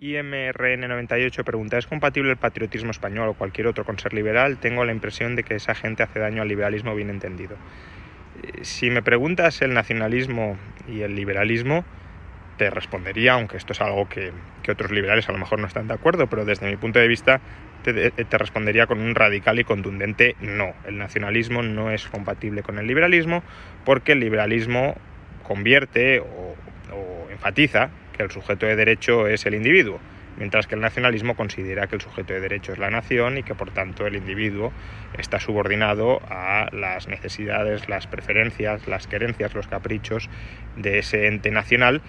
IMRN98 pregunta, ¿es compatible el patriotismo español o cualquier otro con ser liberal? Tengo la impresión de que esa gente hace daño al liberalismo bien entendido. Eh, Si me preguntas el nacionalismo y el liberalismo, te respondería, aunque esto es algo que, otros liberales a lo mejor no están de acuerdo, pero desde mi punto de vista te, te respondería con un radical y contundente no. El nacionalismo no es compatible con el liberalismo porque el liberalismo convierte o enfatiza que el sujeto de derecho es el individuo, mientras que el nacionalismo considera que el sujeto de derecho es la nación y que por tanto el individuo está subordinado a las necesidades, las preferencias, las querencias, los caprichos de ese ente nacional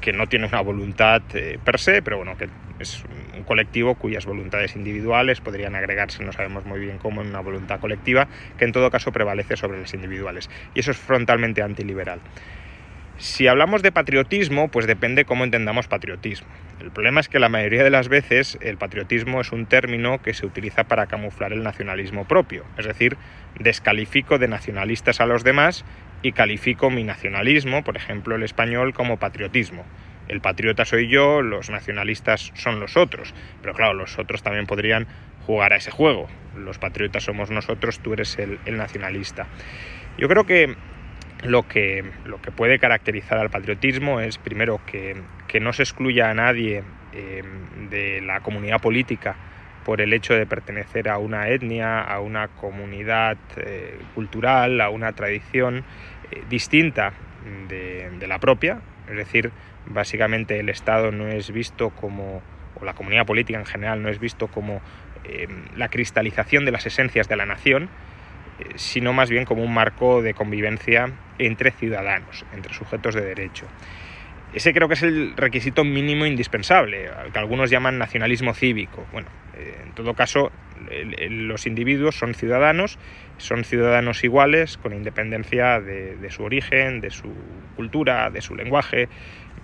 que no tiene una voluntad eh, per se, pero bueno, que es un colectivo cuyas voluntades individuales podrían agregarse, no sabemos muy bien cómo, en una voluntad colectiva, que en todo caso prevalece sobre las individuales. Y eso es frontalmente antiliberal. Si hablamos de patriotismo, pues depende cómo entendamos patriotismo. El problema es que la mayoría de las veces el patriotismo es un término que se utiliza para camuflar el nacionalismo propio, es decir, descalifico de nacionalistas a los demás y califico mi nacionalismo, por ejemplo el español, como patriotismo. El patriota soy yo, los nacionalistas son los otros, pero claro, los otros también podrían jugar a ese juego. Los patriotas somos nosotros, tú eres el, nacionalista. Yo creo que lo que, lo que puede caracterizar al patriotismo es, primero, que, que no se excluya a nadie eh, de la comunidad política por el hecho de pertenecer a una etnia, a una comunidad eh, cultural, a una tradición eh, distinta de, de, la propia. Es decir, básicamente el Estado no es visto como, o la comunidad política en general no es visto como la cristalización de las esencias de la nación, sino más bien como un marco de convivencia entre ciudadanos, entre sujetos de derecho. Ese creo que es el requisito mínimo indispensable, al que algunos llaman nacionalismo cívico. Bueno, en todo caso, los individuos son ciudadanos, son ciudadanos iguales, con independencia de, de su origen, de su cultura, de su lenguaje,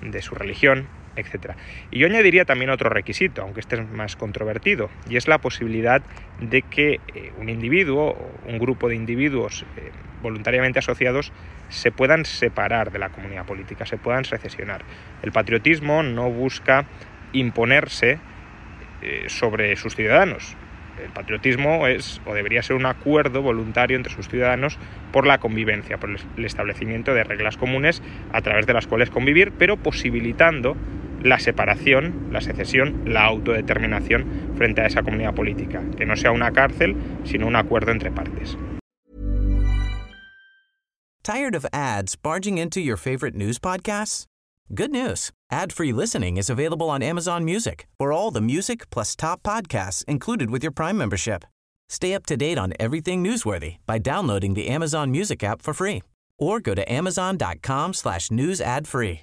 de su religión, etc. Y yo añadiría también otro requisito, aunque este es más controvertido, y es la posibilidad de que eh, un individuo o un grupo de individuos eh, voluntariamente asociados se puedan separar de la comunidad política, se puedan secesionar. El patriotismo no busca imponerse eh, sobre sus ciudadanos. El patriotismo es o debería ser un acuerdo voluntario entre sus ciudadanos por la convivencia, por el establecimiento de reglas comunes a través de las cuales convivir, pero posibilitando la separación, la secesión, la autodeterminación frente a esa comunidad política, que no sea una cárcel, sino un acuerdo entre partes. Tired of ads barging into your favorite news podcasts? Good news. Ad-free listening is available on Amazon Music. For all the music plus top podcasts included with your Prime membership. Stay up to date on everything newsworthy by downloading the Amazon Music app for free or go to amazon.com slash news ad free.